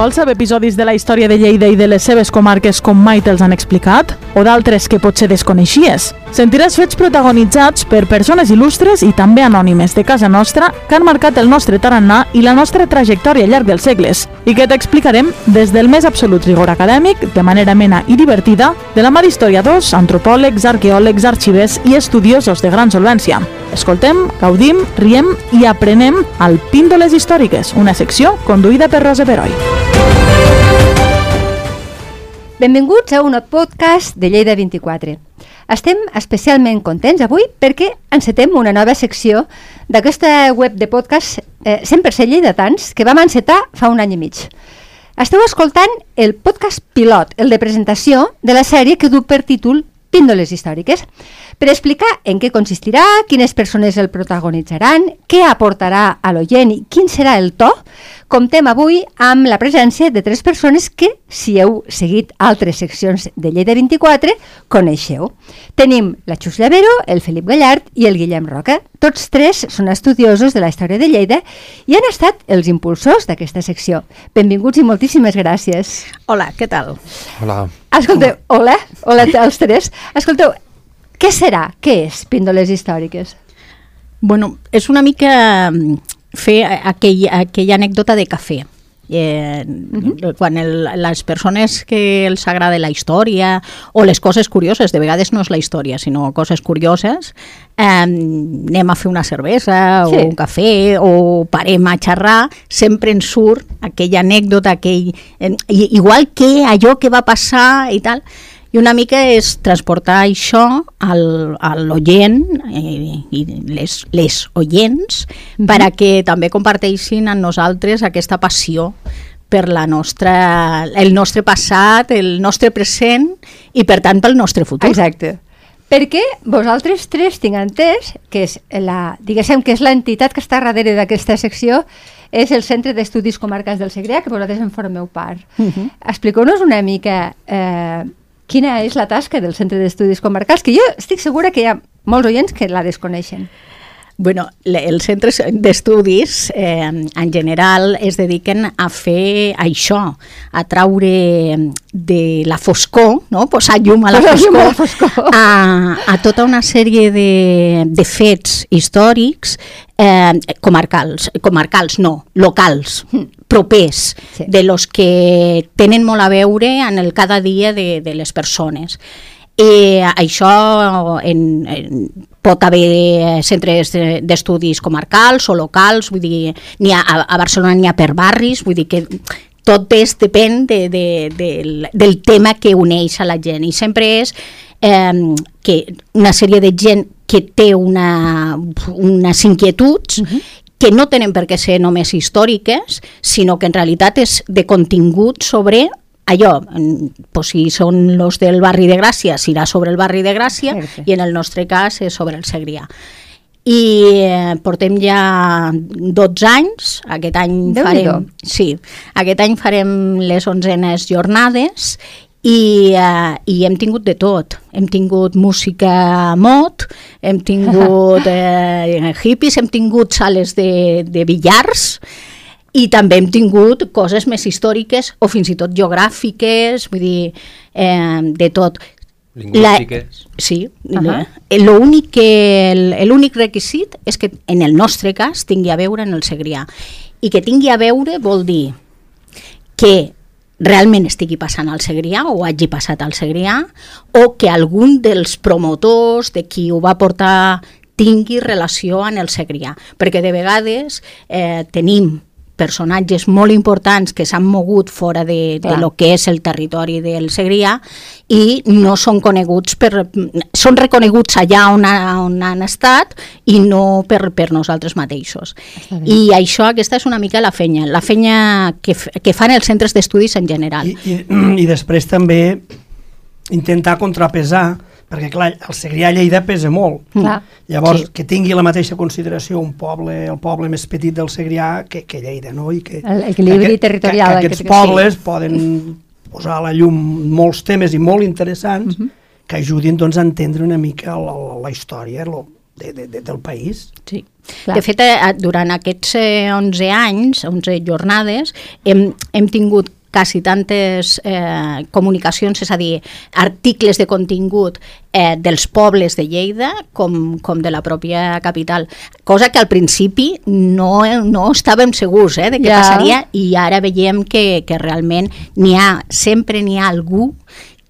Vols saber episodis de la història de Lleida i de les seves comarques com mai te'ls han explicat? O d'altres que potser desconeixies? Sentiràs fets protagonitzats per persones il·lustres i també anònimes de casa nostra que han marcat el nostre tarannà i la nostra trajectòria al llarg dels segles i que t'explicarem des del més absolut rigor acadèmic, de manera mena i divertida, de la mà d'historiadors, antropòlegs, arqueòlegs, arxivers i estudiosos de gran solvència. Escoltem, gaudim, riem i aprenem al Píndoles Històriques, una secció conduïda per Rosa Peroi. Benvinguts a un podcast de Lleida 24. Estem especialment contents avui perquè encetem una nova secció d'aquesta web de podcast eh, 100% lleidatans que vam encetar fa un any i mig. Esteu escoltant el podcast pilot, el de presentació de la sèrie que du per títol Píndoles històriques, per explicar en què consistirà, quines persones el protagonitzaran, què aportarà a l'oient i quin serà el to, comptem avui amb la presència de tres persones que, si heu seguit altres seccions de Lleida 24, coneixeu. Tenim la Xus Llavero, el Felip Gallard i el Guillem Roca. Tots tres són estudiosos de la història de Lleida i han estat els impulsors d'aquesta secció. Benvinguts i moltíssimes gràcies. Hola, què tal? Hola. Escolteu, hola, hola als tres. Escolteu, què serà? Què és Píndoles històriques? Bueno, és una mica mm, fer aquell, aquella anècdota de cafè. Eh, uh -huh. quan el, les persones que els agrada la història o les coses curioses, de vegades no és la història sinó coses curioses eh, anem a fer una cervesa sí. o un cafè o parem a xerrar sempre en surt aquella anècdota aquell, eh, igual que allò que va passar i tal i una mica és transportar això al, a l'oient eh, i les, les oients mm -hmm. per a que també comparteixin amb nosaltres aquesta passió per la nostra, el nostre passat, el nostre present i per tant pel nostre futur. Exacte. Perquè vosaltres tres tinc entès que és la, diguéssim que és l'entitat que està darrere d'aquesta secció és el Centre d'Estudis Comarcals del Segrià, que vosaltres en formeu part. Uh -huh. Expliqueu-nos una mica eh, quina és la tasca del Centre d'Estudis Comarcals, que jo estic segura que hi ha molts oients que la desconeixen. Bueno, els centres d'estudis eh, en general es dediquen a fer això, a traure de la foscor, no? posar llum a la foscor, a, la foscor. A, a tota una sèrie de, de fets històrics eh, comarcals, comarcals no, locals, propers, sí. de los que tenen molt a veure en el cada dia de, de les persones. I això en, en, pot haver centres d'estudis comarcals o locals, vull dir, ha, a Barcelona n'hi ha per barris, vull dir que tot és, depèn de, de, de, del tema que uneix a la gent. I sempre és eh, que una sèrie de gent que té una, unes inquietuds uh -huh que no tenen per què ser només històriques, sinó que en realitat és de contingut sobre allò, pues, si són los del barri de Gràcia, serà sobre el barri de Gràcia sí. i en el nostre cas és sobre el Segrià. I eh, portem ja 12 anys, aquest any Déu farem, sí, aquest any farem les onzenes jornades i, uh, i hem tingut de tot. Hem tingut música mod, hem tingut eh, hippies, hem tingut sales de, de billars, i també hem tingut coses més històriques o fins i tot geogràfiques, vull dir, eh, de tot. Lingüístiques. La, sí, uh -huh. l'únic que l'únic requisit és que en el nostre cas tingui a veure en el Segrià. I que tingui a veure vol dir que realment estigui passant al Segrià o hagi passat al Segrià o que algun dels promotors de qui ho va portar tingui relació amb el Segrià. Perquè de vegades eh, tenim personatges molt importants que s'han mogut fora de, de lo que és el territori del Segrià i no són coneguts per... són reconeguts allà on, ha, on han estat i no per, per nosaltres mateixos. I això, aquesta és una mica la fenya, la fenya que, que fan els centres d'estudis en general. I, i, I després també intentar contrapesar perquè clar, el Segrià Lleida pesa molt. Clar. Llavors, sí. que tingui la mateixa consideració un poble, el poble més petit del Segrià que, que Lleida, no? I que, L'equilibri territorial. Que, que, aquests que, pobles sí. poden posar a la llum molts temes i molt interessants uh mhm. -huh. que ajudin doncs, a entendre una mica la, la, la història, lo, de, de, de, del país. Sí. Clar. De fet, eh, durant aquests eh, 11 anys, 11 jornades, hem, hem tingut quasi tantes eh, comunicacions, és a dir, articles de contingut eh, dels pobles de Lleida com, com de la pròpia capital, cosa que al principi no, no estàvem segurs eh, de què ja. passaria i ara veiem que, que realment n'hi ha, sempre n'hi ha algú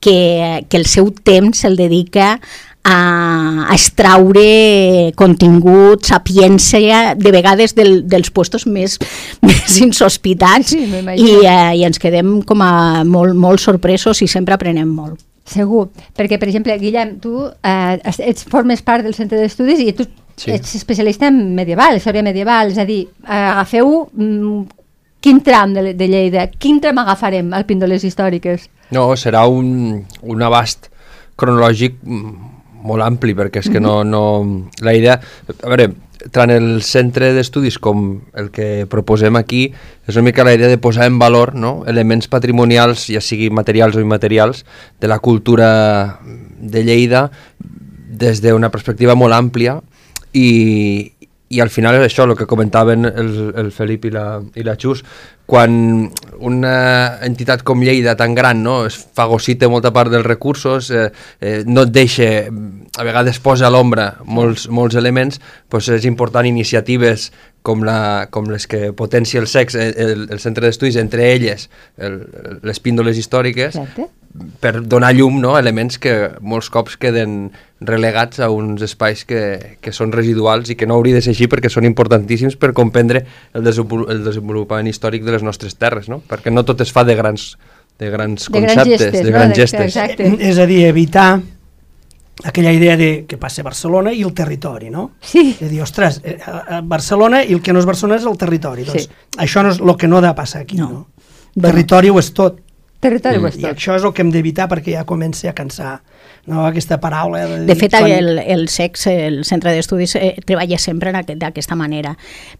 que, que el seu temps el dedica a, a extraure contingut, sapiència, de vegades del, dels puestos més, més insospitats sí, i, eh, i ens quedem com a molt, molt sorpresos i sempre aprenem molt. Segur, perquè per exemple, Guillem, tu eh, ets, formes part del centre d'estudis i tu sí. ets especialista en medieval, història medieval, és a dir, agafeu mm, quin tram de, de Lleida, quin tram agafarem al Píndoles Històriques? No, serà un, un abast cronològic mm, molt ampli, perquè és que no, no... La idea... A veure, tant el centre d'estudis com el que proposem aquí és una mica la idea de posar en valor no? elements patrimonials, ja sigui materials o immaterials, de la cultura de Lleida des d'una perspectiva molt àmplia i, i al final és això, el que comentaven el, el Felip i la, i la Xus, quan una entitat com Lleida tan gran no, es fagocita molta part dels recursos, eh, eh, no et deixa, a vegades posa a l'ombra molts, molts elements, doncs és important iniciatives com, la, com les que potencia el sex, el, el, el centre d'estudis, entre elles el, les píndoles històriques, Exacte per donar llum no, elements que molts cops queden relegats a uns espais que, que són residuals i que no hauria de ser així perquè són importantíssims per comprendre el, el desenvolupament històric de les nostres terres, no? perquè no tot es fa de grans, de grans de conceptes, grans gestes, de grans no? gestes. Exacte. És a dir, evitar aquella idea de que passa Barcelona i el territori, no? Sí. És a dir, ostres, eh, Barcelona i el que no és Barcelona és el territori. Doncs sí. això no és el que no ha de passar aquí, no? no? El territori ho és tot Territori mm. I això és el que hem d'evitar perquè ja comença a cansar no, aquesta paraula. De, de fet, quan... el, el SEX, el Centre d'Estudis, eh, treballa sempre d'aquesta aquest, manera.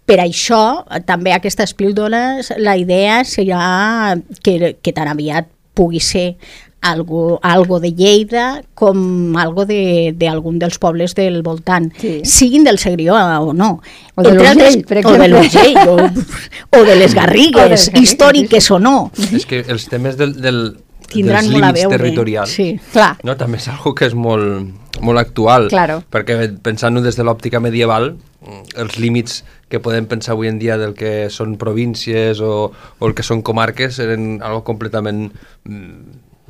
Per això, també aquestes píldoles, la idea serà que, que tan aviat pugui ser algo, algo de Lleida com algo d'algun de, dels pobles del voltant, sí. siguin del Segrió o no. O de l'Urgell, per exemple. O de l'Urgell, o, o de les Garrigues, o les històriques o no. És que els temes del, del, Tindran dels límits territorials sí, clar. no, també és algo que és molt, molt actual, claro. perquè pensant-ho des de l'òptica medieval, els límits que podem pensar avui en dia del que són províncies o, o el que són comarques eren algo completament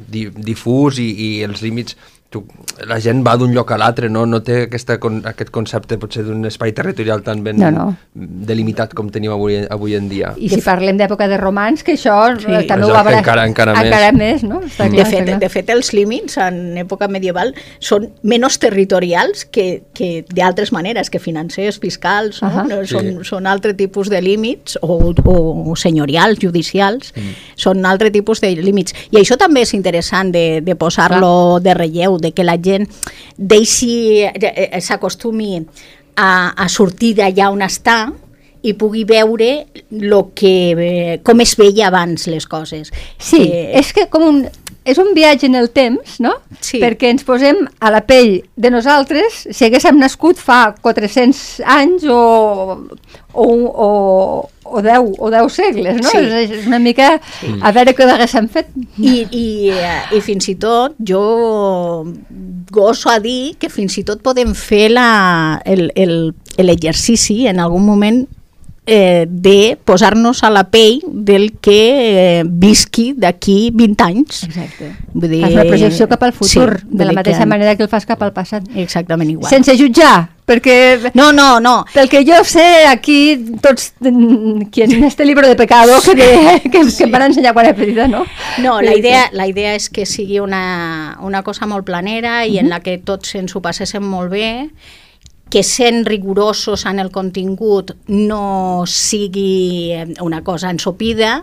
mm, difús i, i els límits tu, la gent va d'un lloc a l'altre, no? no té aquesta, aquest concepte potser d'un espai territorial tan ben no, no. delimitat com tenim avui, avui en dia. I si parlem d'època de romans, que això sí. també ho va encara, encara, encara més. més no? Està clar, de, fet, clar. de fet, els límits en època medieval són menys territorials que, que d'altres maneres, que financers, fiscals, no? Uh -huh. són, sí. són altre tipus de límits, o, o senyorials, judicials, mm. són altre tipus de límits. I això també és interessant de, de posar-lo de relleu, de que la gent deixi, eh, eh, s'acostumi a, a sortir d'allà on està i pugui veure lo que, eh, com es veia abans les coses. Sí, eh, és que com un, és un viatge en el temps, no? Sí. Perquè ens posem a la pell de nosaltres si haguéssim nascut fa 400 anys o, o, o, o 10, o 10 segles, no? Sí. És, és una mica sí. a veure què haguéssim fet. I, i, eh, I fins i tot jo goso a dir que fins i tot podem fer l'exercici en algun moment eh, de posar-nos a la pell del que eh, visqui d'aquí 20 anys. Exacte. Vull dir, Fas la projecció cap al futur, sí, de la mateixa que... manera que el fas cap al passat. Exactament igual. Sense jutjar, perquè... No, no, no. Pel que jo sé, aquí tots, qui en este libro de pecado que, que, que, sí. em van ensenyar quan era petita, no? No, la idea, la idea és que sigui una, una cosa molt planera i uh -huh. en la que tots ens ho passéssim molt bé que sent rigorosos en el contingut no sigui eh, una cosa ensopida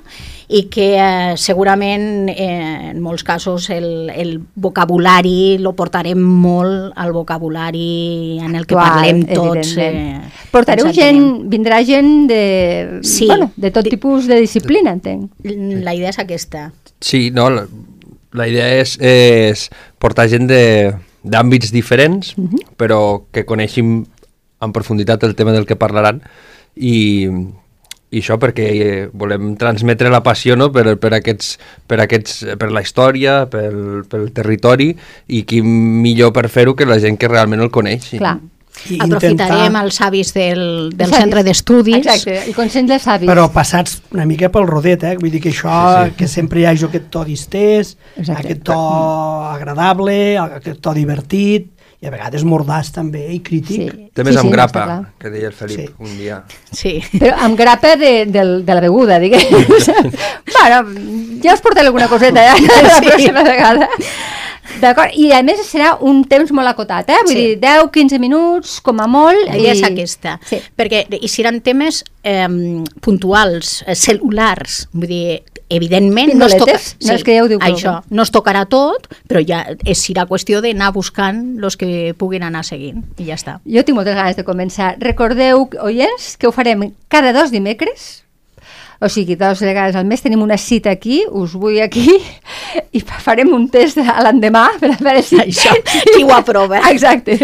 i que eh, segurament eh, en molts casos el, el vocabulari lo portarem molt al vocabulari en el que Actual, parlem tots. Eh, Portareu gent, vindrà gent de, sí, bueno, de tot tipus de disciplina, entenc. La idea és aquesta. Sí, no, la, la idea és, és portar gent de d'àmbits diferents, uh mhm. -huh. però que coneixin en profunditat el tema del que parlaran i, i això perquè eh, volem transmetre la passió no? per, per, aquests, per, aquests, per la història, pel, pel territori i qui millor per fer-ho que la gent que realment el coneix. Clar. I Aprofitarem intentar- els avis del, del Els centre d'estudis. Exacte, el consell dels avis. Però passats una mica pel rodet, eh? Vull dir que això, sí, sí. que sempre hi hagi aquest to distès, Exacte. aquest to agradable, aquest to divertit, i a vegades mordaç també, i crític. Sí. Té més Sí, amb sí, no, grapa, clar. que deia el Felip Sí. un dia. Sí. Però amb grapa de, de, de la beguda, diguem. bueno, ja us portaré alguna coseta ja, la pròxima vegada. D'acord, i a més serà un temps molt acotat, eh? Vull Sí. dir, 10-15 minuts, com a molt. La idea és aquesta, Sí. perquè hi seran temes eh, puntuals, cel·lulars, vull dir, evidentment no es, toca, Pindoletes? No, és que ja ho diu això, no es tocarà tot, però ja és, serà qüestió d'anar buscant els que puguin anar seguint, i ja està. Jo tinc moltes ganes de començar. Recordeu, oients, que ho farem cada dos dimecres, o sigui, dues vegades al mes tenim una cita aquí, us vull aquí, i farem un test l'endemà per a veure si... Això, qui ho aprova. Exacte.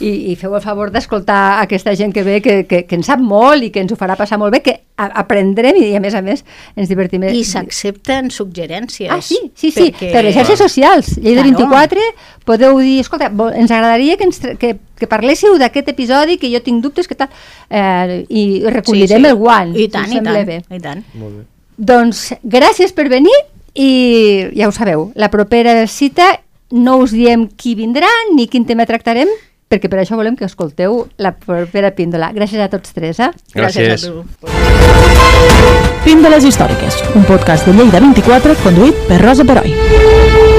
I, i feu el favor d'escoltar aquesta gent que ve, que, que, que en sap molt i que ens ho farà passar molt bé, que a, aprendrem i, a més a més ens divertim. I s'accepten suggerències. Ah, sí, sí, sí, perquè- per les xarxes socials. Llei de Claro. 24, podeu dir, escolta, ens agradaria que, ens, que, que parléssiu d'aquest episodi, que jo tinc dubtes, que tal, eh, i recollirem Sí, sí. el guant. I si tant, us i tant, Bé. i tant. Molt bé. Doncs gràcies per venir i ja ho sabeu, la propera cita no us diem qui vindrà ni quin tema tractarem, perquè per això volem que escolteu la propera píndola. Gràcies a tots tres, eh? Gràcies. a tu. Píndoles històriques, un podcast de Lleida 24 conduït per Rosa Peroi.